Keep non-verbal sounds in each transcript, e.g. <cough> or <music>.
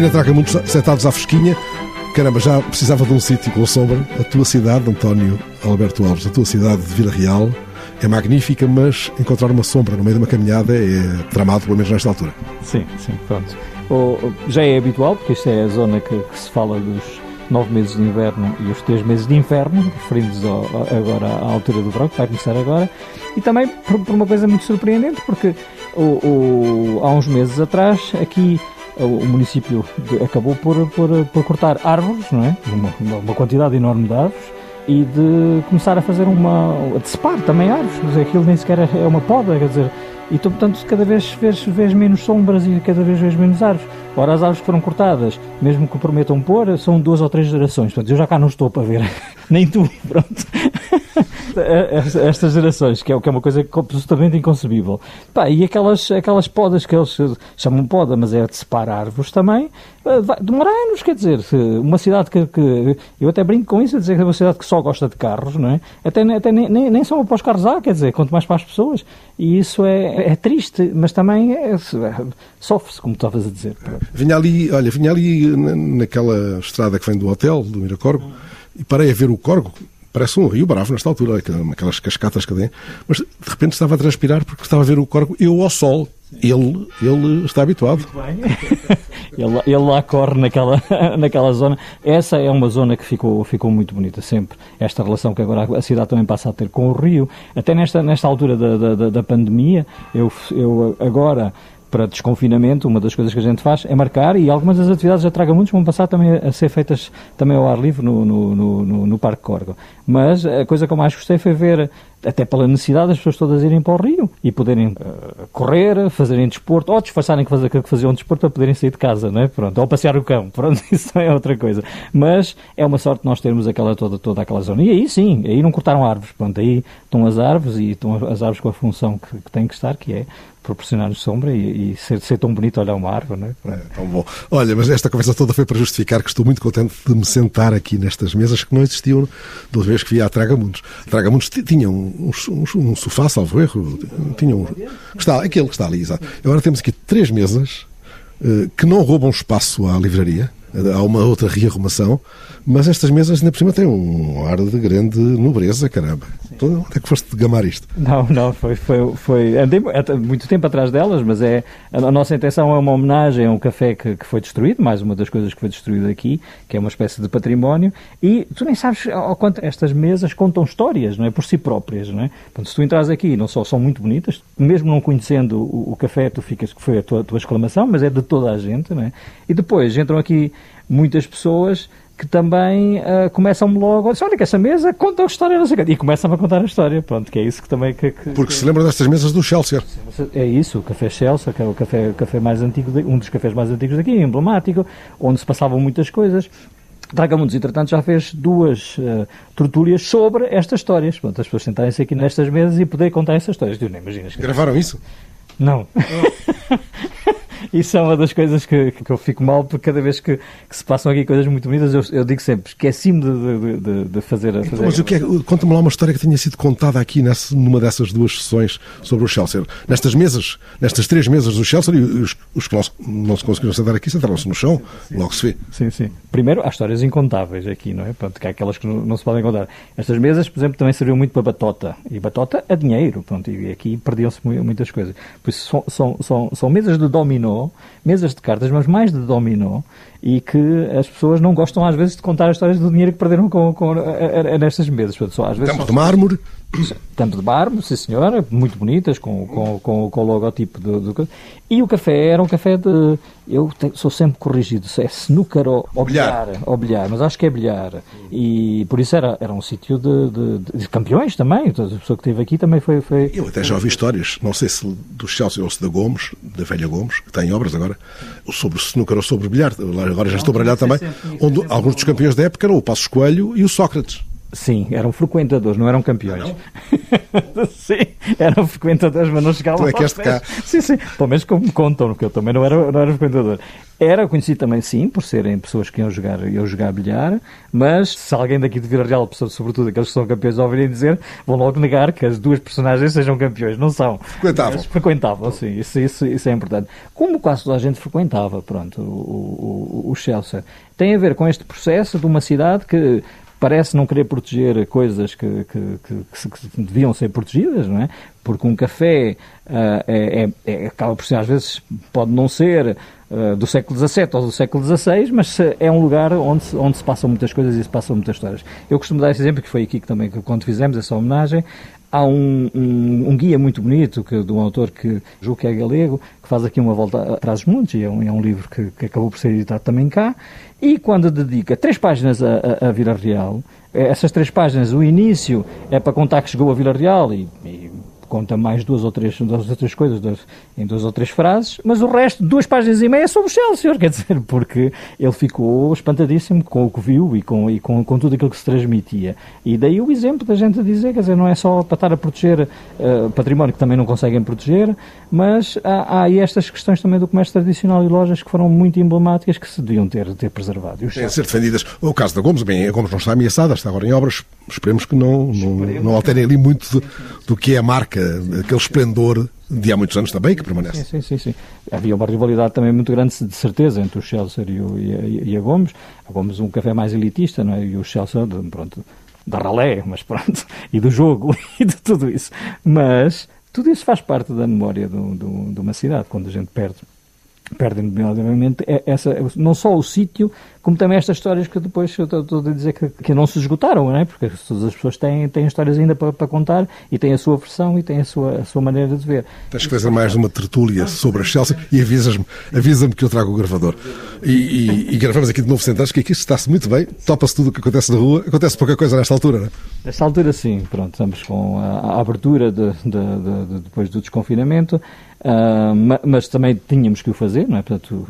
aqui na Traca-Mundo, sentados à fresquinha. Caramba, já precisava de um sítio com sombra. A tua cidade, António Alberto Alves, a tua cidade de Vila Real, é magnífica, mas encontrar uma sombra no meio de uma caminhada é tramado, pelo menos nesta altura. Sim, sim, pronto. O, já é habitual, porque esta é a zona que, que, se fala dos nove meses de inverno e os três meses de inverno, referindo-nos agora à altura do verão, que vai começar agora, e também por, por uma coisa muito surpreendente, porque o, o, há uns meses atrás, aqui o município acabou por, por, por cortar árvores, não é? Uma, uma, quantidade enorme de árvores e de começar a fazer uma. a despar também árvores. Aquilo nem sequer é uma poda, quer dizer. E tu, portanto, cada vez vês, vês menos sombras e cada vez vês menos árvores. Ora, as árvores que foram cortadas, mesmo que prometam pôr, são duas ou três gerações. Portanto, eu já cá não estou para ver. <laughs> Nem tu, pronto. <laughs> Estas gerações, que é, que é uma coisa absolutamente inconcebível. Pá, e aquelas, aquelas podas que eles chamam poda, mas é de separar árvores também, eh, vai demorar anos, quer dizer, uma cidade que, que, Eu até brinco com isso, a dizer que é uma cidade que só gosta de carros, não é? Até, até nem, nem, nem só para os carros há, quer dizer, quanto mais para as pessoas. E isso é, é triste, mas também é, sofre-se, como estavas a dizer. Vinha ali, olha, vinha ali naquela estrada que vem do hotel, do Miracorgo, e parei a ver o corgo, parece um rio bravo nesta altura, aquelas cascatas que tem, mas de repente estava a transpirar porque estava a ver o corgo, eu ao sol. Ele, ele está habituado. <laughs> ele, ele lá corre naquela, <laughs> naquela zona. Essa é uma zona que ficou, ficou muito bonita sempre. Esta relação que agora a cidade também passa a ter com o rio. Até nesta, nesta altura da, da, da pandemia, eu, eu agora para desconfinamento, uma das coisas que a gente faz é marcar e algumas das atividades da Traga Mundos vão passar também a ser feitas também ao ar livre no, no, no, no Parque Corgo. Mas a coisa que eu mais gostei foi ver, até pela necessidade das pessoas todas irem para o Rio e poderem uh, correr, fazerem desporto, ou disfarçarem que, que faziam desporto para poderem sair de casa, não é? Pronto, ou passear o cão, <laughs> pronto, isso é outra coisa. Mas é uma sorte nós termos aquela toda, toda aquela zona. E aí sim, aí não cortaram árvores, pronto, aí estão as árvores e estão as árvores com a função que, que têm que estar, que é proporcionar-nos sombra e, e ser, ser, tão bonito olhar uma árvore, não é? é? tão bom. Olha, mas esta conversa toda foi para justificar que estou muito contente de me sentar aqui nestas mesas que não existiam da vez que via a Tragamundos. Tragamundos tinha um, um, um, sofá, salvo erro, tinha um... Está, aquele que está ali, exato. Agora temos aqui três mesas uh, que não roubam espaço à livraria, há uma outra rearrumação, mas estas mesas ainda por cima têm um ar de grande nobreza, caramba. Então, onde é que foste gamar isto? Não, não, foi, foi, foi andei muito tempo atrás delas, mas é a nossa intenção é uma homenagem a um café que, que foi destruído, mais uma das coisas que foi destruído aqui, que é uma espécie de património, e tu nem sabes ao quanto estas mesas contam histórias, não é? Por si próprias, não é? Portanto, se tu entras aqui, não só são muito bonitas, mesmo não conhecendo o, o café, tu ficas que foi a tua, a tua exclamação, mas é de toda a gente, não é? E depois entram aqui muitas pessoas que também uh, começam-me logo, olha que essa mesa conta a história, não sei o quê, e começam a contar a história, pronto, que é isso que também... Que, que, Porque se lembra destas mesas do Chelsea. É isso, o Café Chelsea, que é o café, o café mais antigo, um dos cafés mais antigos daqui, emblemático, onde se passavam muitas coisas. Tragamundos, entretanto, já fez duas uh, tertúlias sobre estas histórias. Pronto, as pessoas sentarem-se aqui nestas mesas e poder contar essas histórias. Tu não imaginas. Gravaram isso? Não. Oh. <laughs> Isso é uma das coisas que, que eu fico mal, porque cada vez que, que se passam aqui coisas muito bonitas, eu, eu digo sempre, esqueci-me de, de, de, fazer... Então, fazer mas o que é, conta-me lá uma história que tenha sido contada aqui nessa, numa dessas duas sessões sobre o Chelsea. Nestas mesas, nestas três mesas do Chelsea, os, os que não, não se conseguiram sentar aqui, sentaram-se no chão, sim, logo se vê. Sim, sim. Primeiro, há histórias incontáveis aqui, não é? Pronto, que há aquelas que não, não, se podem contar. Estas mesas, por exemplo, também serviam muito para batota. E batota a dinheiro, pronto, e aqui perdiam-se muitas coisas. Por isso, são, são, são, são mesas de dominó, mesas de cartas, mas mais de dominó, e que as pessoas não gostam às vezes de contar as histórias do dinheiro que perderam com, com, a, a, a nestas mesas. Só, às vezes Tempo de mármore. Tampo de mármore, sim senhora, muito bonitas, com, com, com, com o logotipo do, do, E o café era um café de. Eu te, sou sempre corrigido, é snooker ou, ou bilhar. Ou bilhar, mas acho que é bilhar. E por isso era, era um sítio de, de, de, campeões também. A pessoa que esteve aqui também foi, foi. Eu até já ouvi histórias, não sei se do Chelsea ou se da Gomes, da velha Gomes, que tem obras agora, sobre snooker ou sobre bilhar. Agora já estou a baralhar também. Onde alguns dos campeões da época eram o Passos Coelho e o Sócrates. Sim, eram frequentadores, não eram campeões. Não? <laughs> sim, eram frequentadores, mas não chegavam tu é que este cá. Sim, sim, pelo menos como me contam, porque eu também não era, não era frequentador. Era conhecido também, sim, por serem pessoas que iam jogar, iam jogar bilhar, mas se alguém daqui de Vila Real, sobretudo aqueles que são campeões, ouvirem dizer, vão logo negar que as duas personagens sejam campeões. Não são. Frequentavam. Mas frequentavam, sim, isso, isso, isso é importante. Como quase toda a gente frequentava, pronto, o, o, o Chelsea. Tem a ver com este processo de uma cidade que parece não querer proteger coisas que, que, que, que deviam ser protegidas, não é? Porque um café uh, é, é, acaba por ser, às vezes, pode não ser uh, do século XVII ou do século XVI, mas é um lugar onde se, onde se passam muitas coisas e se passam muitas histórias. Eu costumo dar esse exemplo, que foi aqui que também, quando fizemos essa homenagem, Há um, um, um, guia muito bonito que, de um autor que julgo que é galego, que faz aqui uma volta atrás dos montes, e é um, é um livro que, que, acabou por ser editado também cá, e quando dedica três páginas a, a, a Vila Real, eh, essas três páginas, o início é para contar que chegou a Vila Real e, e conta mais duas ou três, duas ou três coisas duas, em duas ou três frases, mas o resto, duas páginas e meia, é sobre o Chelsea, <laughs> quer dizer, porque ele ficou espantadíssimo com o que viu e com, e com, com tudo aquilo que se transmitia. E daí o exemplo da gente dizer, quer dizer, não é só para estar a proteger uh, património que também não conseguem proteger, mas há, há aí estas questões também do comércio tradicional e lojas que foram muito emblemáticas que se deviam ter, ter preservado. Têm ser defendidas. O caso da Gomes, bem, a Gomes não está ameaçada, está agora em obras, esperemos que não, não, não alterem ali muito do, do que é a marca aquele esplendor de há muitos anos também que permanece. Sim, sim, sim, sim. Havia uma rivalidade também muito grande, de certeza, entre o Chelsea e, o, e, a, e a Gomes. A Gomes um café mais elitista, não é? E o Chelsea, pronto, da ralé, mas pronto, <laughs> e do jogo <laughs> e de tudo isso. Mas tudo isso faz parte da memória do, do, de uma cidade, quando a gente perde perdem nomeadamente é essa, não só o sítio, como também estas histórias que depois eu estou a dizer que, que não se esgotaram, não é? porque todas as pessoas têm, têm histórias ainda para, para, contar e têm a sua versão e têm a sua, a sua maneira de ver. Tens que fazer mais uma tertúlia sobre a Chelsea e avisas-me avisa que eu trago o gravador. E, e, e, gravamos aqui de novo sentados, que aqui está-se muito bem, topa-se tudo o que acontece na rua, acontece pouca coisa nesta altura, não é? Nesta altura sim, pronto, estamos com a, a abertura de, de, de, depois do desconfinamento, Uh, mas também tínhamos que o fazer, não é? Portanto,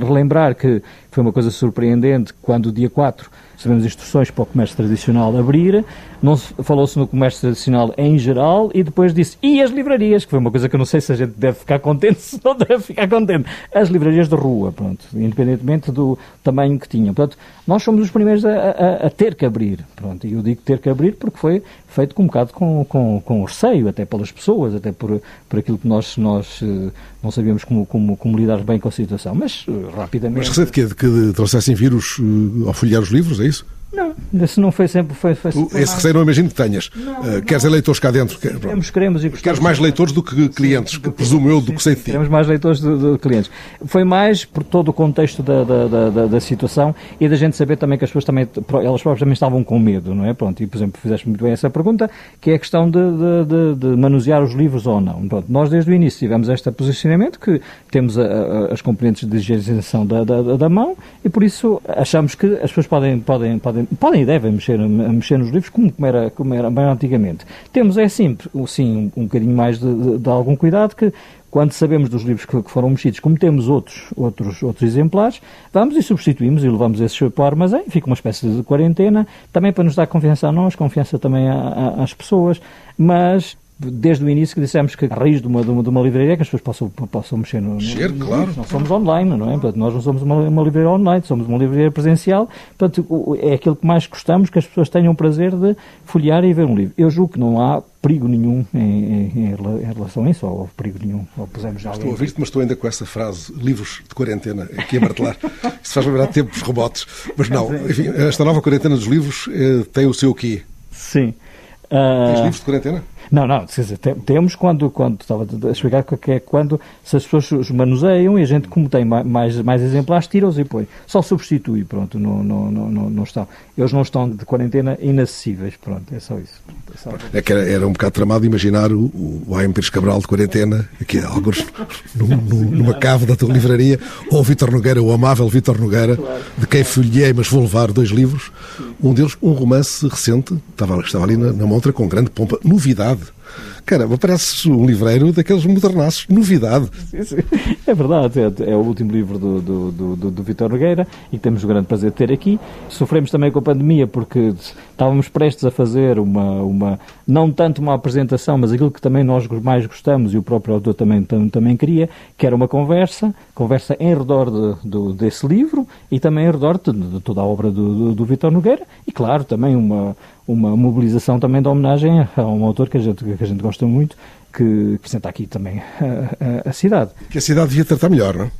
relembrar que foi uma coisa surpreendente quando o dia 4 recebemos instruções para o comércio tradicional abrir, não falou-se no comércio tradicional em geral e depois disse, e as livrarias, que foi uma coisa que eu não sei se a gente deve ficar contente, <laughs> se não deve ficar contente, as livrarias de rua, pronto, independentemente do tamanho que tinham. Portanto, nós somos os primeiros a, a, a ter que abrir, pronto, e eu digo ter que abrir porque foi feito com um bocado com, com, com receio, até pelas pessoas, até por, por aquilo que nós, nós eh, não sabíamos como, como, como lidar bem com a situação, mas eh, rapidamente... Mas receio de que, de que trouxessem vírus uh, ao folhear os livros, é isso? please. Não, esse não foi sempre. Foi, foi, esse receio não imagino que tenhas. Não, uh, queres não. eleitores cá dentro? Queremos, queremos e Queres mais leitores do que clientes, sim, que presumo eu, do que sei de ti. Queremos mais leitores do, que clientes. Foi mais por todo o contexto da, da, da, da, situação e da gente saber também que as pessoas também, elas próprias também estavam com medo, não é? Pronto, e por exemplo, fizeste muito bem essa pergunta, que é a questão de, de, de, de manusear os livros ou não. Pronto, nós desde o início tivemos este posicionamento que temos a, a, as componentes de higienização da, da, da mão e por isso achamos que as pessoas podem, podem, podem, podem e devem mexer, mexer nos livros como era, como era bem antigamente. Temos, é simples, sim, um, um bocadinho mais de, de, de, algum cuidado que quando sabemos dos livros que, que, foram mexidos, como temos outros, outros, outros exemplares, vamos e substituímos e levamos esses para o armazém, fica uma espécie de quarentena, também para nos dar confiança a nós, confiança também a, a, às pessoas, mas desde o início que dissemos que a raiz de uma, de uma, de uma livraria é que as pessoas possam, possam mexer no, mexer, no, claro. Nós somos online, não é? Portanto, nós não somos uma, uma livraria online, somos uma livraria presencial. Portanto, é aquilo que mais gostamos, que as pessoas tenham o prazer de folhear e ver um livro. Eu julgo que não há perigo nenhum em, em, em relação a isso, ou perigo nenhum. Ou pusemos estou a ouvir-te, mas estou ainda com essa frase, livros de quarentena, aqui a martelar. <laughs> Isso faz lembrar tempos remotos. Mas não, enfim, esta nova quarentena dos livros eh, tem o seu quê? Sim. Uh... Tens livros de quarentena? Não, não, dizer, temos quando, quando estava a explicar que é quando se as pessoas os manuseiam e a gente, como tem mais, mais exemplares, tira-os e põe. Só substitui, pronto, não, não, não, não estão. Eles não estão de quarentena inacessíveis, pronto, é só isso. É, só... é que era, era, um bocado tramado imaginar o, o AM Pires Cabral de quarentena, aqui alguns numa cave da tua livraria, ou o Vítor Nogueira, o amável Vítor Nogueira, claro. de quem folhei, mas vou levar dois livros. Um deles, um romance recente, estava, estava ali na, na montra com grande pompa, novidade novidade. Caramba, parece um livreiro daqueles modernaços. Novidade. Sim, sim. É verdade. É, é, o último livro do, do, do, do, do Vitor Nogueira e temos o grande prazer de ter aqui. Sofremos também com a pandemia porque estávamos prestes a fazer uma, uma não tanto uma apresentação, mas aquilo que também nós mais gostamos e o próprio autor também, também, também queria, que era uma conversa, conversa em redor de, desse livro e também em redor de, de toda a obra do, do, do Vitor Nogueira e, claro, também uma, uma mobilização também de homenagem a um autor que a gente, que a gente gosta muito, que representa aqui também a, a, a, cidade. Que a cidade devia tratar melhor, não é?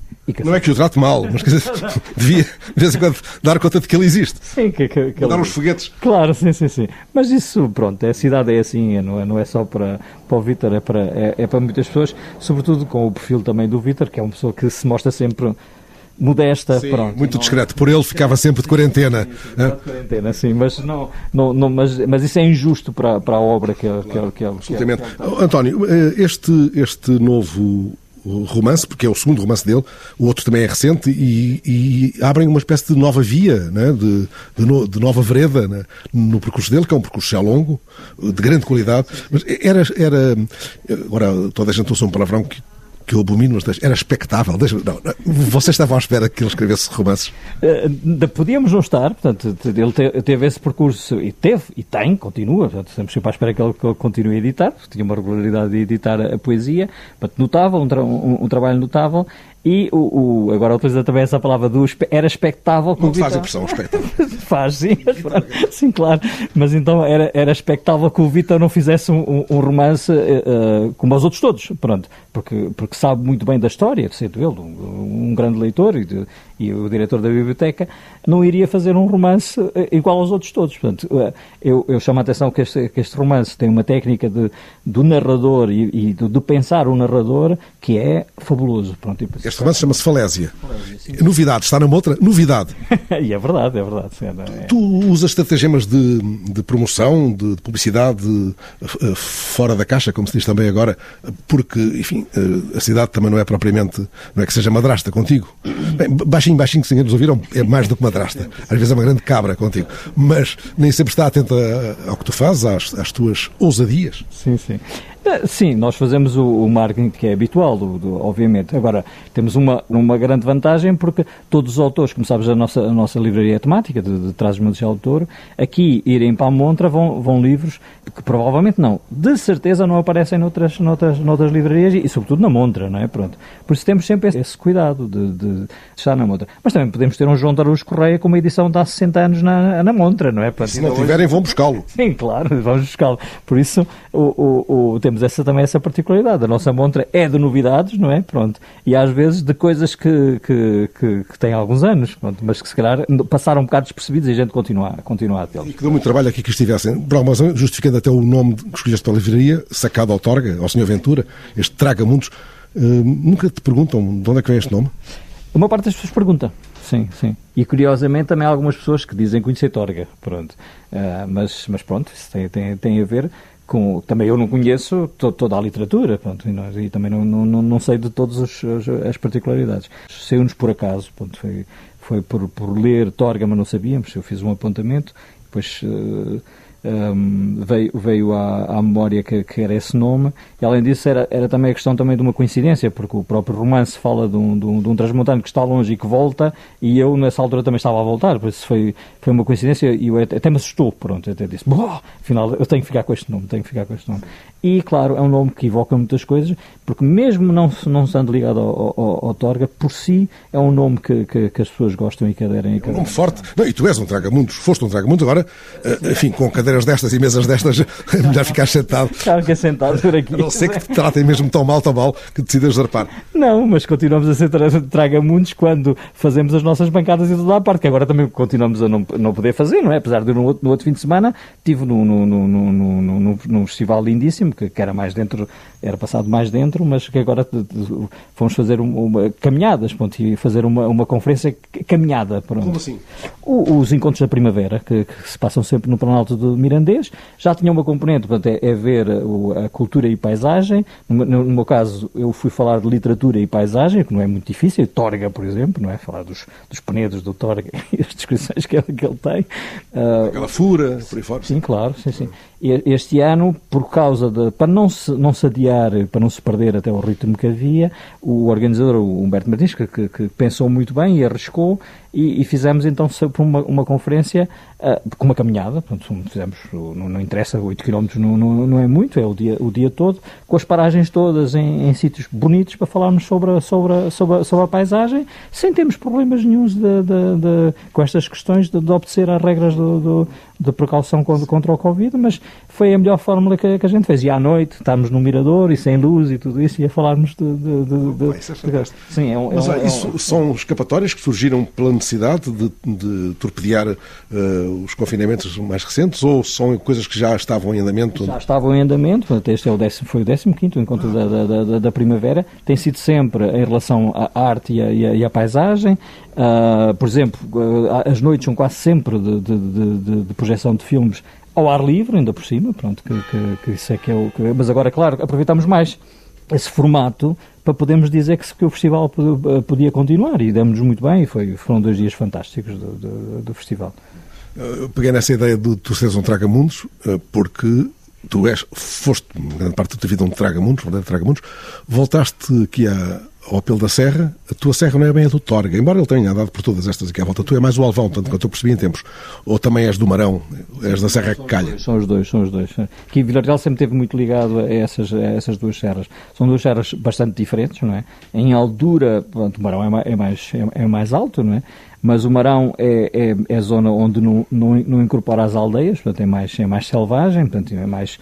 Não é que o trate mal, mas dizer, <laughs> devia, de vez em quando, dar conta de que ele existe. Sim, que, que, que Dar uns foguetes. Claro, sim, sim, sim. Mas isso, pronto, a cidade é assim, não é, não é só para, para o Vítor, é para, é, é para muitas pessoas, sobretudo com o perfil também do Vítor, que é uma pessoa que se mostra sempre modesta, sim, pronto. Muito discreto. Por ele ficava sempre de quarentena. Sim, de quarentena, sim, mas, não, não, não, mas, mas isso é injusto para, para a obra que ele... Claro, que ele, que ele, absolutamente. Que ele... António, este, este novo romance, porque é o segundo romance dele, o outro também é recente, e, e abrem uma espécie de nova via, né? de, de, no, de nova vereda né? no percurso dele, que é um percurso já longo, de grande qualidade. Mas era, era agora toda a gente usa um palavrão que que eu abomino, era expectável. Deixa, não, vocês estavam à espera que ele escrevesse romances? Uh, podíamos não estar, portanto, ele teve esse percurso, e teve, e tem, continua, portanto, estamos sempre à espera que ele continue a editar, tinha uma regularidade de editar a, poesia, portanto, notável, um, tra um, um trabalho notável, e o, o, agora utiliza também essa palavra do era expectável que Não o Vitor... faz impressão, expectável. <laughs> faz, sim, sim, claro. Mas então era, era expectável que o Vitor não fizesse um, um romance uh, como os outros todos, pronto, porque, porque sabe muito bem da história, sendo ele um, um grande leitor e, de, e, o diretor da biblioteca, não iria fazer um romance igual aos outros todos. Portanto, eu, eu chamo a atenção que este, que este romance tem uma técnica de, do narrador e, e de, de pensar o narrador que é fabuloso. Pronto, este romance chama-se Falésia. Falésia Novidade, está na outra? Novidade. <laughs> e é verdade, é verdade. É... Tu usas estratagemas de, de promoção, de, de publicidade uh, fora da caixa, como se diz também agora, porque, enfim, a cidade também não é propriamente, não é que seja madrasta contigo. Bem, baixinho, baixinho, que ninguém nos ouviram, é mais do que madrasta. Às vezes é uma grande cabra contigo. Mas nem sempre está atenta ao que tu fazes, às, às tuas ousadias. Sim, sim. Eh, sim, nós fazemos o, o marketing que é habitual, do, do, obviamente. Agora, temos uma, uma grande vantagem porque todos os autores, como sabes, a nossa, a nossa livraria é temática, de, de Trás Montes de Autor, aqui irem para a montra vão, vão livros que provavelmente não, de certeza não aparecem noutras, noutras, noutras livrarias e, sobretudo na montra, não é? Pronto. Por isso temos sempre esse cuidado de, de estar na montra. Mas também podemos ter um João Tarus Correia com uma edição de há 60 anos na, na montra, não é? Pronto, Se não tiverem, vão buscá-lo. Sim, claro, vamos buscá-lo. Por isso, o, o, o temos essa, também essa particularidade. A nossa montra é de novidades, não é? Pronto. E às vezes de coisas que, que, que, que têm alguns anos, pronto, mas que se calhar passaram um bocado despercebidos e a gente continua, continua a tê-los. E que deu muito trabalho aqui que estivessem, por alguma razão, justificando até o nome que escolheste para a livraria, sacado ao Torga, ao Sr. Ventura, este Traga Mundos. Uh, nunca te perguntam de onde é que vem este nome? Uma parte das pessoas pergunta. Sim, sim. E curiosamente também há algumas pessoas que dizem conhecer Torga, pronto. Uh, mas, mas pronto, isso tem, tem, tem a ver com, também eu não conheço to, toda a literatura, pronto, e, e também não, não, não sei de todas as, as particularidades. Saiu-nos por acaso, pronto, foi, foi por, por ler Torga, mas não sabíamos, eu fiz um apontamento, depois... Uh, um, veio, veio à, à memória que, que, era esse nome, e além disso era, era também a questão também de uma coincidência, porque o próprio romance fala de um, de um, de um transmontano que está longe e que volta, e eu nessa altura também estava a voltar, por isso foi, foi uma coincidência, e eu até, até me assustou, pronto, até disse, afinal eu tenho que ficar com este nome, tenho que ficar com este nome. E, claro, é um nome que evoca muitas coisas, porque mesmo não, não sendo ligado ao, ao, ao Torga, por si é um nome que, que, que, as pessoas gostam e que aderem. É um nome forte. Não, e tu és um Traga-Mundos, foste um Traga-Mundos, agora, eh, enfim, com cadeiras destas e mesas destas, <laughs> é melhor ficar sentado. Claro que é sentado por aqui. A não ser que te tratem mesmo tão mal, tão mal, que decidas zarpar. Não, mas continuamos a ser Traga-Mundos quando fazemos as nossas bancadas e toda a parte, que agora também continuamos a não, não poder fazer, não é? Apesar de no outro, no outro fim de semana, estive num no, no, no, no, num festival lindíssimo, que, que, era mais dentro, era passado mais dentro, mas que agora fomos fazer uma, caminhadas, pronto, e fazer uma, uma conferência caminhada. Pronto. Como assim? O, os encontros da primavera, que, que, se passam sempre no Planalto de mirandês, já tinha uma componente, portanto, é, é ver a, a, cultura e paisagem. No, no, meu caso, eu fui falar de literatura e paisagem, que não é muito difícil, Torga, por exemplo, não é? Falar dos, dos penedos do Torga <laughs> e as descrições que ele, que ele tem. Uh, Aquela fura, por aí fora. Sim, claro, sim, sim. Este ano, por causa de. para não se, não se adiar, para não se perder até o ritmo que havia, o organizador, o Humberto Martins, que, que, que pensou muito bem e arriscou, e, e fizemos então uma, uma conferência uh, com uma caminhada, portanto, fizemos, não, não interessa, 8 km não, não, não, é muito, é o dia, o dia todo, com as paragens todas em, em sítios bonitos para falarmos sobre a, sobre, a, sobre, a, sobre a paisagem, sem termos problemas nenhums de, de, de, com estas questões de, de obedecer às regras do, do, de precaução contra, o Covid, mas foi a melhor fórmula que, que, a gente fez. E à noite, estávamos no mirador e sem luz e tudo isso, e a falarmos de... de, de, de, isso é Sim, é um, Mas é um, isso é um... são escapatórias que surgiram pela necessidade de, de torpedear uh, os confinamentos mais recentes ou são coisas que já estavam em andamento? Já estavam em andamento, este é o décimo, foi o 15 quinto encontro ah. da, da, da, da, primavera, tem sido sempre em relação à arte e à, e à paisagem, uh, por exemplo, uh, as noites são quase sempre de, de, de, de projeção de filmes ao ar livre, ainda por cima, pronto, que, que, que isso é que é o... Que, mas agora, claro, aproveitamos mais esse formato para podermos dizer que, que o festival podia continuar e demos-nos muito bem e foi, foram dois dias fantásticos do, do, do festival. Eu peguei nessa ideia de tu seres um traga-mundos porque tu és, foste, grande parte da tua vida um traga-mundos, um traga-mundos, voltaste aqui a ao apelo da Serra, a tua Serra não é bem a do Torga, embora ele tenha andado por todas estas aqui à volta. Tu é mais o Alvão, tanto quanto eu percebi em tempos. Ou também és do Marão, és da Serra que calha. São os dois, são os dois. Aqui Vila Real sempre esteve muito ligado a essas, a essas duas serras. São duas serras bastante diferentes, não é? Em altura, pronto, o Marão é mais, é mais, é mais alto, não é? Mas o Marão é, é, é zona onde não, não, não incorpora as aldeias, portanto é mais, é mais selvagem, portanto é mais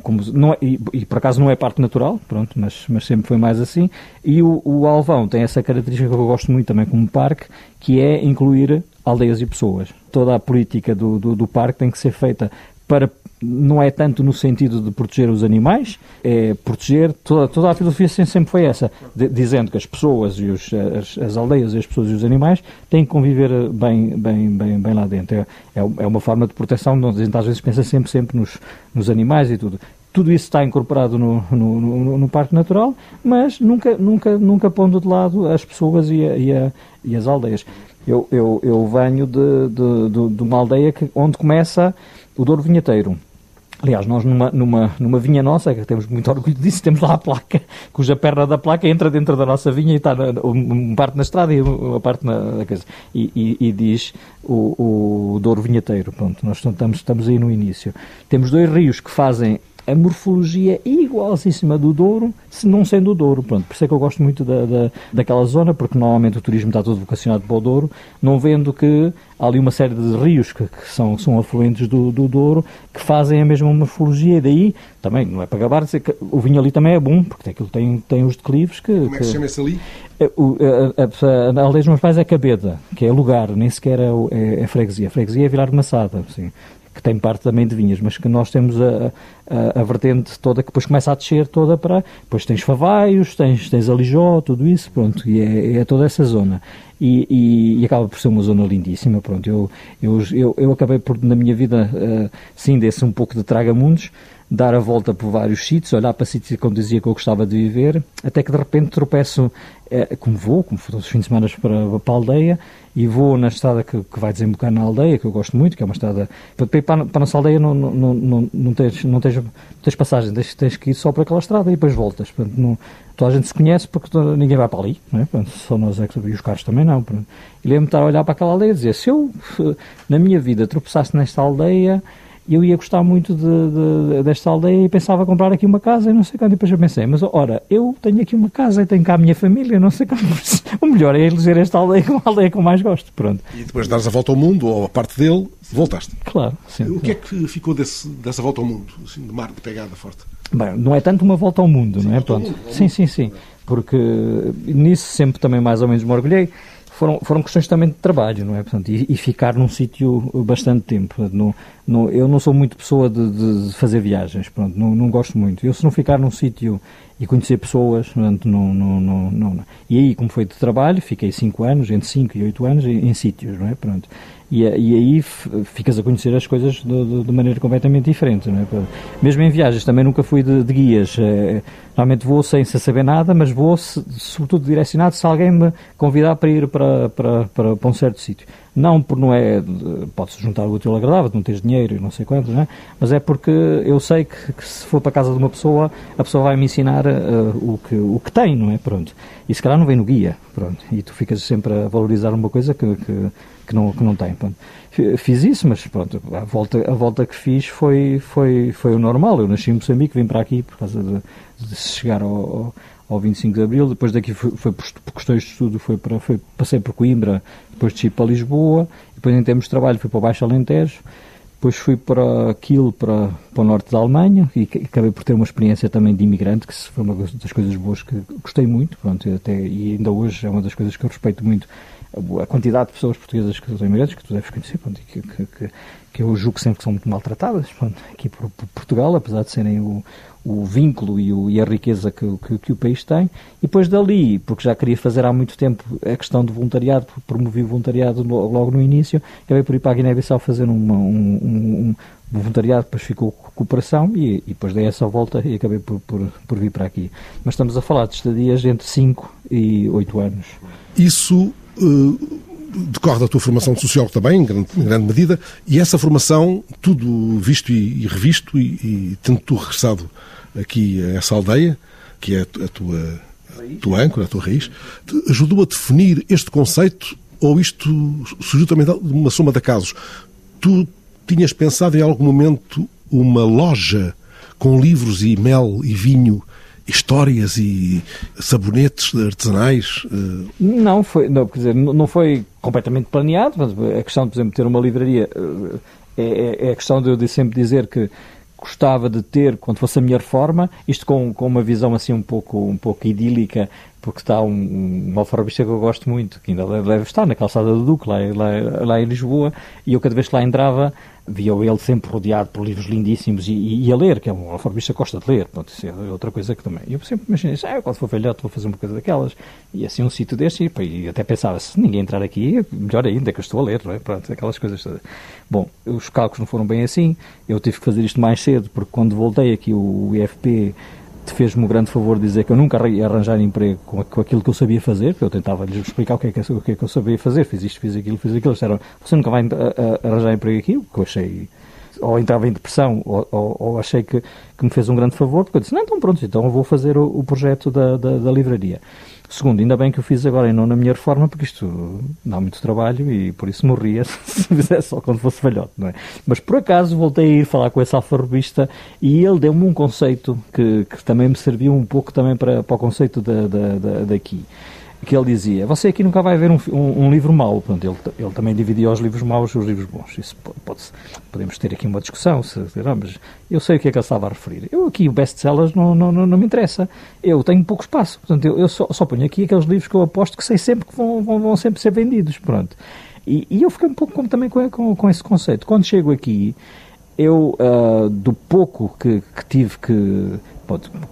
como, não é, e, e, por acaso não é parte natural, pronto, mas, mas sempre foi mais assim. E o, o Alvão tem essa característica que eu gosto muito também como parque, que é incluir aldeias e pessoas. Toda a política do, do, do parque tem que ser feita para não é tanto no sentido de proteger os animais, é proteger, toda, toda a filosofia sempre foi essa, de, dizendo que as pessoas e os, as, as, aldeias e as pessoas e os animais têm que conviver bem, bem, bem, bem lá dentro. É, é, é uma forma de proteção, às vezes pensa sempre, sempre nos, nos animais e tudo. Tudo isso está incorporado no, no, no, no, Parque Natural, mas nunca, nunca, nunca pondo de lado as pessoas e, a, e, a, e as aldeias. Eu, eu, eu venho de, de, de, de uma aldeia que, onde começa o Douro Vinheteiro Aliás, nós numa, numa, numa vinha nossa, que temos muito orgulho disso, temos lá a placa, cuja perna da placa entra dentro da nossa vinha e está na, uma parte na estrada e uma parte na, na casa. E, e, e, diz o, o Douro Vinheteiro. Pronto, nós estamos, estamos aí no início. Temos dois rios que fazem a morfologia é igualíssima do Douro, se não sendo o Douro. Pronto, por isso é que eu gosto muito da, da, daquela zona, porque normalmente o turismo está todo vocacionado para o Douro, não vendo que há ali uma série de rios que, que são, são afluentes do, do Douro que fazem a mesma morfologia. E daí, também, não é para gabar, dizer que o vinho ali também é bom, porque aquilo tem, tem os declives que. Como é que se chama esse ali? É, o, a, a, a, aldeia dos meus pais é Cabeda, que é lugar, nem sequer é, é, é freguesia. A freguesia é Vilar Massada, assim que tem parte também de vinhas, mas que nós temos a, a, a, vertente toda que depois começa a descer toda para. Depois tens Favaios, tens, tens Alijó, tudo isso, pronto, e é, é toda essa zona. E, e, e, acaba por ser uma zona lindíssima, pronto. Eu, eu, eu, eu acabei por, na minha vida, uh, sim, desse um pouco de traga-mundos, dar a volta por vários sítios, olhar para sítios eu dizia que eu gostava de viver, até que de repente tropeço, é, como vou, como todos os fins de semana para, para a aldeia, e vou na estrada que, que, vai desembocar na aldeia, que eu gosto muito, que é uma estrada. Para para, para a nossa aldeia não, não, não, não, tens, não, tens, não tens passagem, tens, tens que ir só para aquela estrada e depois voltas. Portanto, não, toda a gente se conhece porque ninguém vai para ali, não é? Portanto, só nós é que e os carros também não. Portanto. E lembro-me de estar a olhar para aquela aldeia e dizer: se eu na minha vida tropeçasse nesta aldeia eu ia gostar muito de, de, desta aldeia e pensava comprar aqui uma casa e não sei quando. Depois eu pensei, mas ora, eu tenho aqui uma casa e tenho cá a minha família, não sei como. <laughs> O melhor é eleger esta aldeia como a aldeia que eu mais gosto. Pronto. E depois dares a volta ao mundo, ou a parte dele, voltaste. Claro, sim. O que é que ficou desse, dessa volta ao mundo, assim, de mar de pegada forte? Bem, não é tanto uma volta ao mundo, sim, não é? Pronto. Mundo, sim, sim, sim. Porque nisso sempre também mais ou menos me orgulhei foram, foram questões também de trabalho, não é? Portanto, e, e ficar num sítio bastante tempo. No, não, eu não sou muito pessoa de, de fazer viagens, pronto, não, não, gosto muito. Eu se não ficar num sítio e conhecer pessoas, pronto, não, não, não, não, E aí, como foi de trabalho, fiquei 5 anos, entre 5 e 8 anos, em, em sítios, não é? Pronto. E, e aí ficas a conhecer as coisas de, de, maneira completamente diferente, é? Mesmo em viagens, também nunca fui de, de guias. Normalmente vou sem, sem saber nada, mas vou, se, sobretudo, direcionado se alguém me convidar para ir para, para, para, para um certo sítio. Não por não é, pode-se juntar o útil ao agradável, não tens dinheiro e não sei quanto, não é? mas é porque eu sei que, que, se for para a casa de uma pessoa, a pessoa vai me ensinar uh, o, que, o que tem, não é? Pronto. E se calhar não vem no guia, pronto. E tu ficas sempre a valorizar uma coisa que, que, que não, que não tem, pronto. Fiz isso, mas pronto, a volta, a volta que fiz foi, foi, foi o normal. Eu nasci em Moçambique, vim para aqui por causa de de chegar ao 25 de Abril, depois daqui foi, foi por, por, questões de estudo, foi para, foi, passei por Coimbra, depois desci para Lisboa, depois em termos de trabalho fui para Baixo Alentejo, depois fui para Kiel, para, para o norte da Alemanha, e acabei por ter uma experiência também de imigrante, que foi uma das coisas boas que gostei muito, pronto, até, e ainda hoje é uma das coisas que eu respeito muito, a quantidade de pessoas portuguesas que são imigrantes, que tu deves conhecer, pronto, que, que, que, que eu julgo sempre que são muito maltratadas, pronto, aqui por, por Portugal, apesar de serem o, o vínculo e, o, e a riqueza que, que, que, o país tem, e depois dali, porque já queria fazer há muito tempo a questão do voluntariado, promovi o voluntariado logo no início, acabei por ir para a Guiné-Bissau fazer uma, um, um, um, voluntariado, depois ficou cooperação e, e, depois dei essa volta e acabei por, por, por vir para aqui. Mas estamos a falar de estadias entre 5 e 8 anos. Isso... Uh decorre da tua formação de sociólogo também, em grande, em grande, medida, e essa formação, tudo visto e, e revisto, e, e tendo tu regressado aqui a essa aldeia, que é a tua, a tua âncora, a tua raiz, ajudou a definir este conceito ou isto surgiu também de uma soma de acasos? Tu tinhas pensado em algum momento uma loja com livros e mel e vinho histórias e sabonetes artesanais? Eh? Não, foi, não, quer dizer, não foi completamente planeado, mas a questão, por exemplo, de ter uma livraria eh, é, é, é a questão de eu sempre dizer que gostava de ter quando fosse a melhor forma, isto com, com uma visão assim um pouco, um pouco idílica, porque está um, uma alfarrabista que eu gosto muito, que ainda deve estar na calçada do Duque, lá, lá, lá em Lisboa, e eu cada vez que lá entrava via ele sempre rodeado por livros lindíssimos e, e, e a ler, que é um alfarrabista que gosta de ler, pronto, isso é outra coisa que também. Eu sempre imaginei, ah, quando for velhote vou fazer uma coisa daquelas, e assim um sítio desse, e, e até pensava, se ninguém entrar aqui, melhor ainda que eu estou a ler, não é? Pronto, aquelas coisas todas. Bom, os cálculos não foram bem assim, eu tive que fazer isto mais cedo, porque quando voltei aqui o IFP fez-me o grande favor de dizer que eu nunca ia arranjar emprego com, com aquilo que eu sabia fazer, porque eu tentava lhes explicar o que, é que, o que é que eu sabia fazer, fiz isto, fiz aquilo, fiz aquilo. Disseram, você nunca vai a, a, arranjar emprego aqui, o que eu achei, ou entrava em depressão, ou, ou, ou, achei que, que me fez um grande favor, porque eu disse, não, então pronto, então eu vou fazer o, o projeto da, da, da livraria. Segundo, ainda bem que eu fiz agora e não na minha reforma, porque isto dá muito trabalho e por isso morria <laughs> se fizesse só quando fosse velhote, não é? Mas por acaso voltei a ir falar com esse alfarrobista e ele deu-me um conceito que, que, também me serviu um pouco também para, para o conceito da, da, da, daqui que ele dizia, você aqui nunca vai ver um, um, um livro mau. Pronto, ele, ele também dividia os livros maus e os livros bons. Isso pode, podemos ter aqui uma discussão, se, não, mas eu sei o que é que ele estava a referir. Eu aqui, o best-sellers não, não, não, não, me interessa. Eu tenho pouco espaço. Portanto, eu, eu só, só, ponho aqui aqueles livros que eu aposto que sei sempre que vão, vão, vão sempre ser vendidos. Pronto. E, e, eu fiquei um pouco também com, com, com esse conceito. Quando chego aqui, eu, uh, do pouco que, que tive que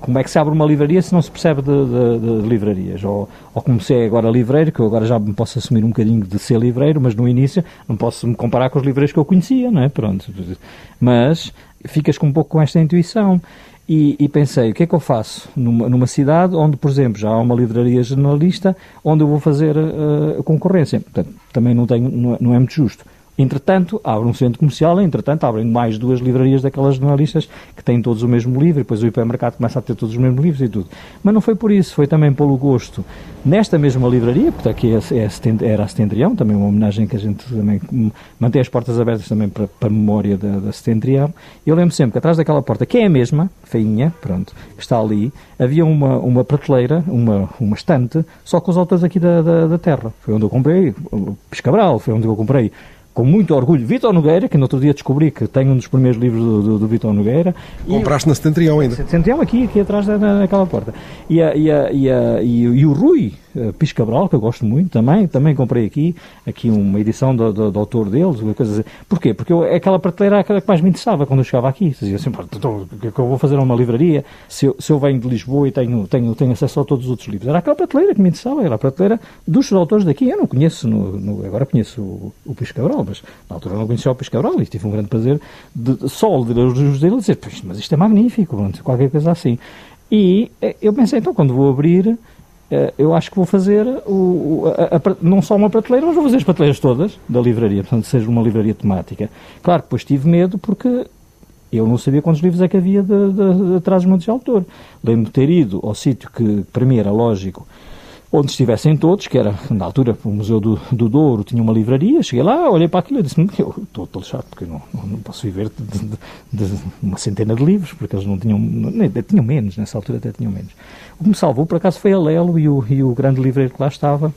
como é que se abre uma livraria se não se percebe de, de, de livrarias? Ou, ou como se é agora livreiro, que eu agora já me posso assumir um bocadinho de ser livreiro, mas no início não posso me comparar com os livreiros que eu conhecia, não é? Pronto. Mas ficas com um pouco com esta intuição. E, e, pensei, o que é que eu faço numa, numa, cidade onde, por exemplo, já há uma livraria jornalista onde eu vou fazer uh, concorrência? Portanto, também não, tenho, não é, não é muito justo. Entretanto, abre um centro comercial, entretanto, abrem mais duas livrarias daquelas jornalistas que têm todos o mesmo livro, e depois o hipermercado começa a ter todos os mesmos livros e tudo. Mas não foi por isso, foi também pelo gosto. Nesta mesma livraria, porque aqui é, é, era a Setentrião, também uma homenagem que a gente também mantém as portas abertas também para, para a memória da, da eu lembro sempre que atrás daquela porta, que é a mesma, feinha, pronto, que está ali, havia uma, uma prateleira, uma, uma estante, só com os autores aqui da, da, da terra. Foi onde eu comprei, Piscabral, foi onde eu comprei com muito orgulho, Vitor Nogueira, que no outro dia descobri que tem um dos primeiros livros do, do, do Vitor Nogueira. Compraste e, na Setentrião ainda? Setentrião aqui, aqui atrás da, naquela porta. E, a, e, a, e, a, e, o Rui, Pis Cabral, que eu gosto muito também, também comprei aqui, aqui uma edição do, do, do autor deles, uma coisa assim. Porquê? Porque eu, aquela prateleira era aquela que mais me interessava quando eu chegava aqui. Dizia assim, o que é que eu vou fazer numa livraria se eu, se eu venho de Lisboa e tenho, tenho, tenho acesso a todos os outros livros? Era aquela prateleira que me interessava, era a prateleira dos autores daqui. Eu não conheço, no, no, agora conheço o, o Pis Cabral, mas na altura não conhecia o Pis Cabral e tive um grande prazer de só ler os livros dele e dizer, mas isto é magnífico, qualquer coisa assim. E eh, eu pensei, então, quando vou abrir, eh, eu acho que vou fazer o, a, a, não só uma prateleira, mas vou fazer as prateleiras todas da livraria, portanto, seja uma livraria temática. Claro que depois tive medo porque eu não sabia quantos livros é que havia de, de, de atrás de de autor. Lembro-me de ter ido ao sítio que para mim era lógico onde estivessem todos, que era, na altura, o Museu do, do Douro tinha uma livraria, cheguei lá, olhei para aquilo e disse eu estou todo chato, porque não, não posso viver de, de, de, uma centena de livros, porque eles não tinham, nem, tinham menos, nessa altura até tinham menos. O que me salvou, por acaso, foi a Lelo e o, e o grande livreiro que lá estava,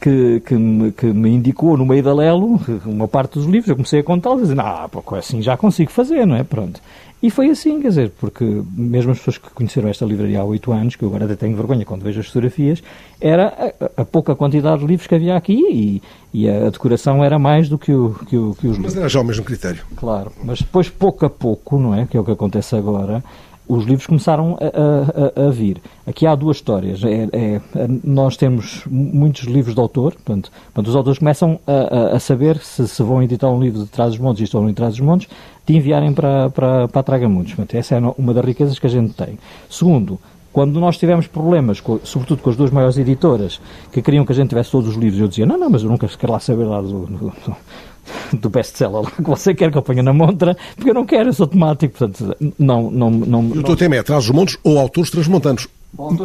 que, que, me, que me indicou no meio da Lelo uma parte dos livros, eu comecei a contá-los, dizendo, ah, pô, assim já consigo fazer, não é? Pronto. E foi assim, quer dizer, porque mesmo as pessoas que conheceram esta livraria há oito anos, que eu agora até tenho vergonha quando vejo as fotografias, era a, a pouca quantidade de livros que havia aqui e, e a decoração era mais do que, o, que, o, que os livros. Mas era já o mesmo critério. Claro, mas depois, pouco a pouco, não é? Que é o que acontece agora, os livros começaram a, a, a, vir. Aqui há duas histórias. É, é, nós temos muitos livros de autor, portanto, os autores começam a, a saber se, se, vão editar um livro de Trás dos Montes e estão em Trás dos Montes, de enviarem para, para, para a Tragamundos. Portanto, essa é uma das riquezas que a gente tem. Segundo, quando nós tivemos problemas, com, sobretudo com as duas maiores editoras, que queriam que a gente tivesse todos os livros, eu dizia, não, não, mas eu nunca quero lá saber lá do, do, do best-seller que você quer que eu ponha na montra, porque eu não quero, eu sou temático, portanto, não... não, não e o teu tema é Traz os Montes ou Autores Transmontanos?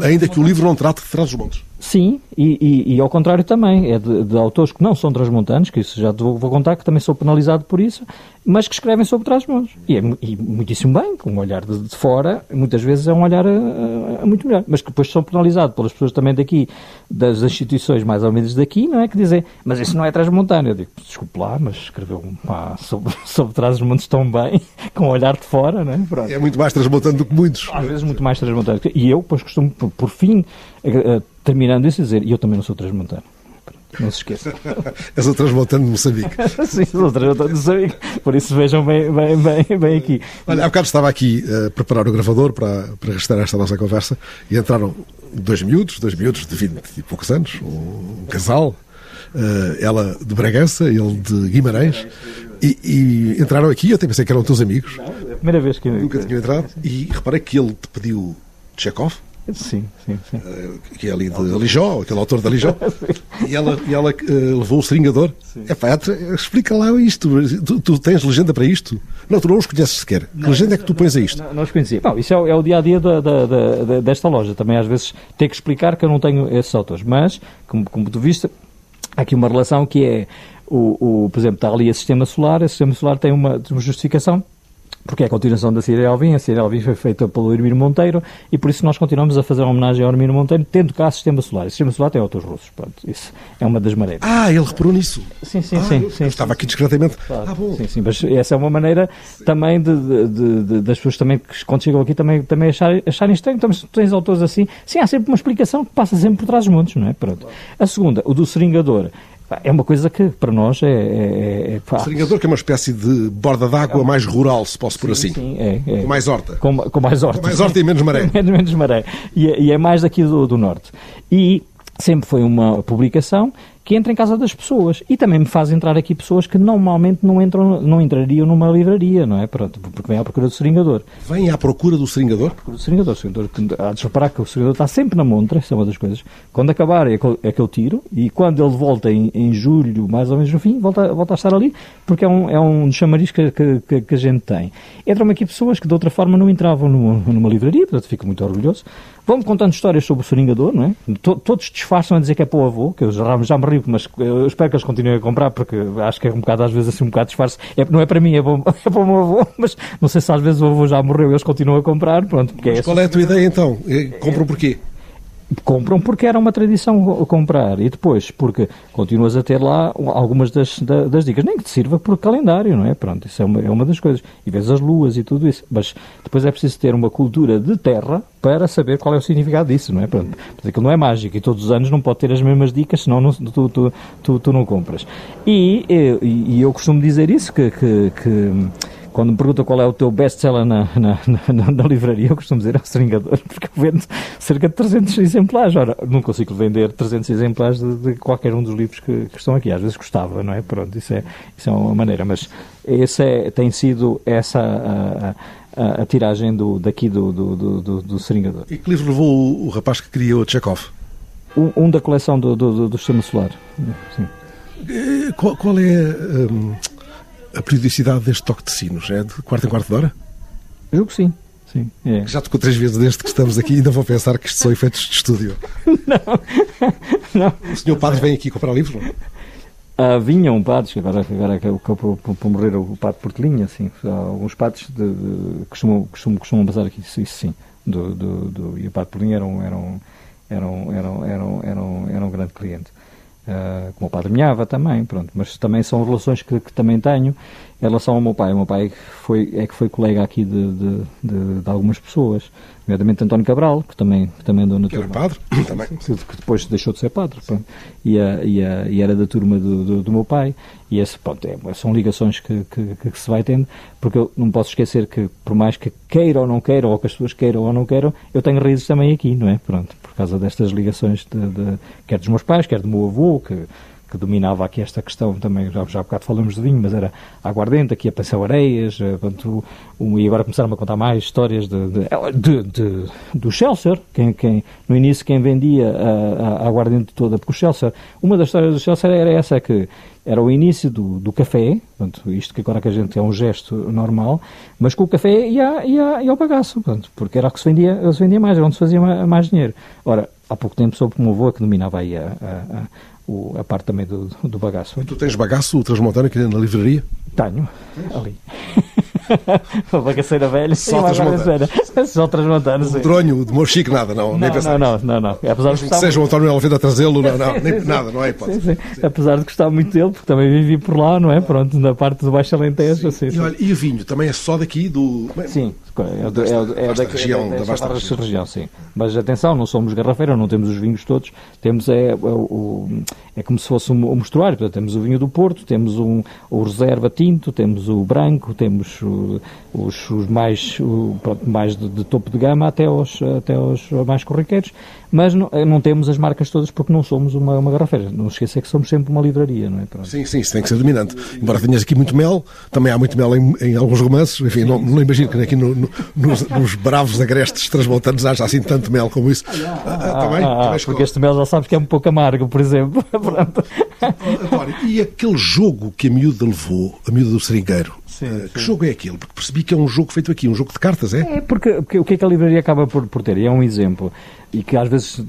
Ainda que o livro não trate de Traz os Montes. Sim, e, e, e, ao contrário também, é de, de, autores que não são transmontanos, que isso já vou, vou, contar, que também sou penalizado por isso, mas que escrevem sobre trás-montes. E, é, e muitíssimo bem, com um olhar de, de, fora, muitas vezes é um olhar uh, muito melhor, mas que depois são penalizados pelas pessoas também daqui, das instituições mais ou menos daqui, não é? Que dizem, mas isso não é transmontano. Eu digo, desculpe lá, mas escreveu pá, sobre, <laughs> sobre trás-montes tão bem, <laughs> com um olhar de fora, não é? Pronto. É muito mais transmontano do que muitos. Às vezes muito mais transmontano. E eu, pois, costumo, por, por fim, uh, terminando isso, dizer, e eu também não sou transmontano. Não se esqueça. <laughs> És o transmontano de Moçambique. <laughs> Sim, sou o transmontano de Moçambique. Por isso vejam bem, bem, bem, bem aqui. Olha, há bocado estava aqui a preparar o gravador para, para registrar esta nossa conversa e entraram dois miúdos, dois miúdos de 20 e poucos anos, um casal, eh, ela de Bragança, ele de Guimarães, e, e entraram aqui, eu até pensei que eram teus amigos. Não, é a primeira vez que... Nunca tinham entrado, e reparei que ele te pediu Chekhov, Sim, sim, sim. que é ali de Alijó, aquele autor de Alijó. <laughs> e ela, e ela uh, levou o seringador. É pá, explica lá isto. Tu, tu, tens legenda para isto? Não, tu não os conheces sequer. Que não, legenda é que tu pões a isto? Não, não os conhecia. Não, isso é, é, o dia a dia da, da, da, desta loja. Também às vezes tem que explicar que eu não tenho esses autores. Mas, como, como tu viste, há aqui uma relação que é. O, o, por exemplo, está ali a sistema solar, o sistema solar tem uma, uma justificação porque é a continuação da Cira Alvim, a Cira Alvim foi feita pelo Hermino Monteiro e por isso nós continuamos a fazer uma homenagem ao Hermino Monteiro, tendo cá Sistema Solar. O Sistema Solar tem autores russos, pronto, isso é uma das maneiras. Ah, ele reparou nisso? Sim, sim, ah, sim, sim. Estava aqui discretamente. Claro. Ah, bom. Sim, sim, mas essa é uma maneira sim. também de, de, de, das pessoas também que quando chegam aqui também, também acharem, acharem estranho, então, tens autores assim, sim, há sempre uma explicação que passa sempre por trás dos montes, não é? Pronto. A segunda, o do seringador, é uma coisa que para nós é. é, é o seringador que é uma espécie de borda d'água é mais rural, se posso por assim. Sim, é, é. Com mais horta. Com, com mais horta. Com mais horta e menos maré. <laughs> menos, menos maré. E, é, e, é mais daqui do, do norte. E sempre foi uma publicação que entra em casa das pessoas. E também me faz entrar aqui pessoas que normalmente não, entram, não entrariam numa livraria, não é? Pronto, porque vem à procura do seringador. Vem à procura do seringador? À procura do seringador. O seringador há de reparar que o seringador está sempre na montra, isso é uma das coisas. Quando acabar é que, é eu tiro, e quando ele volta em, em julho, mais ou menos no fim, volta, volta a estar ali, porque é um, é um chamariz que, que, que a gente tem. Entram aqui pessoas que de outra forma não entravam numa, numa livraria, portanto fico muito orgulhoso. Vão-me contando histórias sobre o seringador, não é? Todos disfarçam a dizer que é para o avô, que eu já, já me mas eu espero que eles continuem a comprar, porque acho que é um bocado, às vezes, assim, um bocado disfarce. É, não é para mim, é para, <laughs> é para o meu avô, mas não sei se às vezes o avô já morreu e eles continuam a comprar, pronto. Porque mas é qual é a tua ideia então? Compram porquê? Compram porque era uma tradição comprar e depois porque continuas a ter lá algumas das, das dicas, nem que te sirva por calendário, não é? Pronto, isso é uma, é uma das coisas. E vês as luas e tudo isso, mas depois é preciso ter uma cultura de terra para saber qual é o significado disso, não é? Pronto, aquilo não é mágico e todos os anos não pode ter as mesmas dicas, senão não, tu, tu, tu, tu, não compras. E, e, e, eu costumo dizer isso, que, que, que quando me perguntam qual é o teu best-seller na, na, na, na, livraria, eu costumo dizer é o Seringador, <laughs> porque eu vendo cerca de 300 exemplares. Ora, não consigo vender 300 exemplares de, de qualquer um dos livros que, que, estão aqui. Às vezes gostava, não é? Pronto, isso é, isso é uma maneira. Mas esse é, tem sido essa a, a, a tiragem do, daqui do, do, do, do, Seringador. E que livro levou o, o rapaz que criou Chekhov? Um, um da coleção do, do, do, Sistema Solar. Sim. Eh, qual, qual é... Um a periodicidade deste toque de sinos? É de quarto em quarto de hora? Eu que sim. Sim, é. Já tocou três vezes desde que estamos aqui e ainda vou pensar que isto são efeitos de estúdio. <laughs> Não, <laughs> não. O senhor padre vem aqui comprar livros? Ah, vinham padres, agora, agora acabou por morrer o padre Portelinha, assim, alguns padres de, de, costumam, costumam, costumam passar aqui, isso, isso sim. Do, do, do, e o padre Portelinha um, era um, era um, era um, era um, era um, era um grande cliente. Uh, como o Padre Minhava também, pronto, mas também são relações que, que, também tenho em relação ao meu pai. O meu pai foi, é que foi colega aqui de, de, de, de algumas pessoas, nomeadamente António Cabral, que também, que também andou na turma. Que era padre também. Que depois deixou de ser padre, e, a, e, a, e, era da turma do, do, do, meu pai, e esse, pronto, é, são ligações que, que, que, se vai tendo, porque eu não posso esquecer que, por mais que queira ou não queiram, ou que as pessoas queiram ou não queiram, eu tenho raízes também aqui, não é? Pronto, por causa destas ligações, de, de, quer dos meus pais, quer do meu avô, que que dominava aqui esta questão. Também, já, já há bocado falamos de vinho, mas era a aguardente, aqui a Pensão Areias, eh, portanto, um, e agora começaram a contar mais histórias de, de, de, de do Chelsea, quem, quem, no início quem vendia a, a, a aguardente toda, porque o Chelsea, uma das histórias do Chelsea era essa, que era o início do, do café, portanto, isto que agora que a gente é um gesto normal, mas com o café ia, ia, ao bagaço, portanto, porque era o que se vendia, se vendia mais, era onde se fazia mais, dinheiro. Ora, há pouco tempo soube que o meu avô que dominava aí a, a, a o, a parte também do, do bagaço. Tu tens bagaço, Transmontano, aqui na livraria? Tenho, ali. <laughs> <laughs> uma bagaceira velha só transmontana. Só transmontana, sim. O dronho, de Mochique, nada, não, não nem. Não, não, não. não. Apesar de gostar seja o António Alveda a trazê-lo, não, não, nem <laughs> nada, não é hipótese. Sim, sim. Apesar de gostar muito dele, porque também vivi por lá, não é? Pronto, na parte do Baixo Alentejo. Assim, e, olha, e o vinho, também é só daqui do... Sim, é, do, é, é, da região, é, da vasta região. região. sim. Mas atenção, não somos garrafeira, não temos os vinhos todos, temos é, é, o, é como se fosse um, um mostruário, portanto, temos o vinho do Porto, temos um, o reserva tinto, temos o branco, temos o, os, os, mais, o, pronto, mais de, de, topo de gama até aos, até aos mais corriqueiros, mas não, não, temos as marcas todas porque não somos uma, uma garrafeira. Não esquecer que somos sempre uma livraria, não é? Pronto. Sim, sim, isso tem que ser dominante. Embora tenhas aqui muito mel, também há muito mel em, em alguns romances, enfim, não, não imagino que aqui no, no, nos, nos, bravos agrestes transmontanos haja assim tanto mel como isso. Ah, ah, ah, também, ah, também porque este mel já sabes que é um pouco amargo, por exemplo. António, e aquele jogo que a miúda levou, a miúda do seringueiro, Sim, uh, que jogo é aquele? Porque percebi que é um jogo feito aqui, um jogo de cartas, é? É, porque, porque o que é que a livraria acaba por, por ter? E é um exemplo. E que às vezes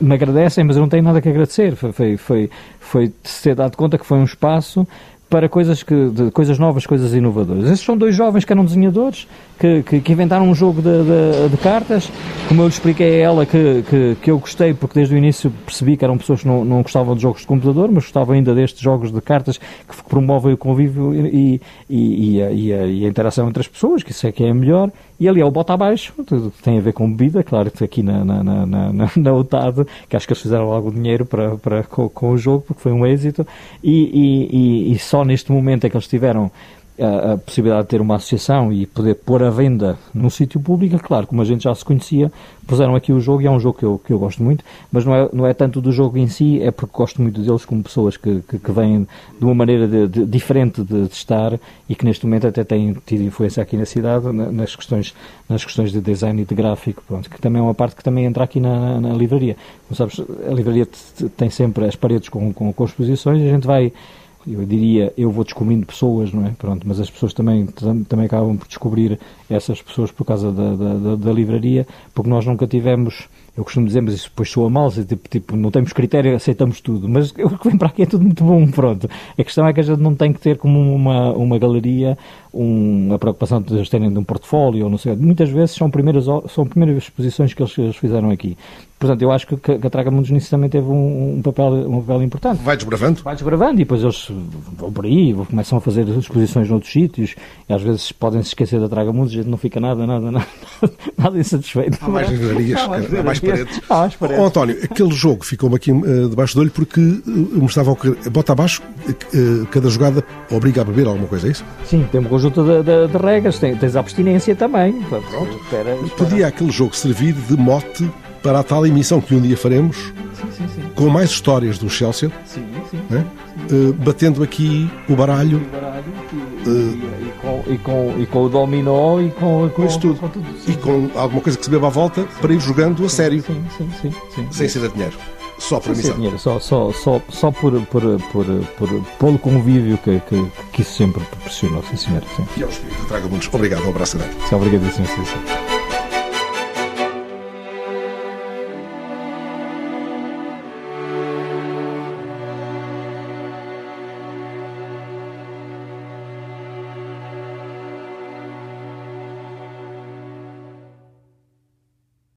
me agradecem, mas eu não tenho nada que agradecer. Foi, foi, foi, foi ter dado conta que foi um espaço para coisas, que, de, coisas novas, coisas inovadoras. Esses são dois jovens que eram desenhadores, que, que, que inventaram um jogo de, de, de, cartas, como eu lhe expliquei a ela que, que, que, eu gostei, porque desde o início percebi que eram pessoas que não, não gostavam de jogos de computador, mas gostavam ainda destes jogos de cartas que promovem o convívio e, e, e, a, e, a, e a interação entre as pessoas, que isso é que é melhor, e ali é o bota abaixo, tem a ver com bebida, claro que aqui na, na, na, na, na UTAD, que acho que eles fizeram algum dinheiro para, para, com, com o jogo, porque foi um êxito, e, e, e, e só neste momento é que eles tiveram a, a, possibilidade de ter uma associação e poder pôr a venda num sítio público, é claro, como a gente já se conhecia, puseram aqui o jogo e é um jogo que eu, que eu gosto muito, mas não é, não é tanto do jogo em si, é porque gosto muito deles como pessoas que, que, que vêm de uma maneira de, de, diferente de, de, estar e que neste momento até têm tido influência aqui na cidade nas questões, nas questões de design e de gráfico, pronto, que também é uma parte que também entra aqui na, na, na livraria. Como sabes, a livraria tem sempre as paredes com, com, com exposições e a gente vai eu diria, eu vou descobrindo pessoas, não é? Pronto, mas as pessoas também, também acabam por descobrir essas pessoas por causa da, da, da, livraria, porque nós nunca tivemos eu costumo dizer, mas isso depois soa mal, tipo, tipo, não temos critério, aceitamos tudo. Mas <laughs> o que vem para aqui é tudo muito bom, pronto. A questão é que a gente não tem que ter como uma, uma galeria um, a preocupação de eles terem de um portfólio, ou não sei. Muitas vezes são primeiras, são primeiras exposições que eles, eles fizeram aqui. Portanto, eu acho que, que a Traga Mundos nisso também teve um, um, papel, um papel importante. Vai desbravando? Vai desbravando e depois eles vão por aí, começam a fazer exposições noutros sítios e às vezes podem se esquecer da Traga Mundos e a gente não fica nada, nada, nada, <laughs> nada insatisfeito. Há mais livrarias, há mais, há mais paredes. Há mais paredes. Oh, António, aquele jogo ficou-me aqui uh, debaixo do olho porque uh, me estavam a bota abaixo, uh, cada jogada obriga a beber alguma coisa, é isso? Sim, tem um conjunto de, de, de regras, tem, tens a abstinência também. Pronto, espera, espera. Podia aquele jogo servir de mote para a tal emissão que um dia faremos, sim, sim, sim. com mais histórias do Chelsea, é? uh, batendo aqui o baralho. O baralho e, uh, e, com, e, com, e, com, o dominó e com, com, isso tudo. Tudo e com alguma coisa que se beba à volta para ir jogando a sério. Sim, sim, sim, sim, Sem ser a dinheiro. Só para missão. Dinheiro, só, só, só, só por, por, por, por, pelo convívio que, que, que isso sempre proporcionou, sim senhor. Sim. E aos que traga muitos. Obrigado, um abraço grande. Obrigadíssimo, sim, sim.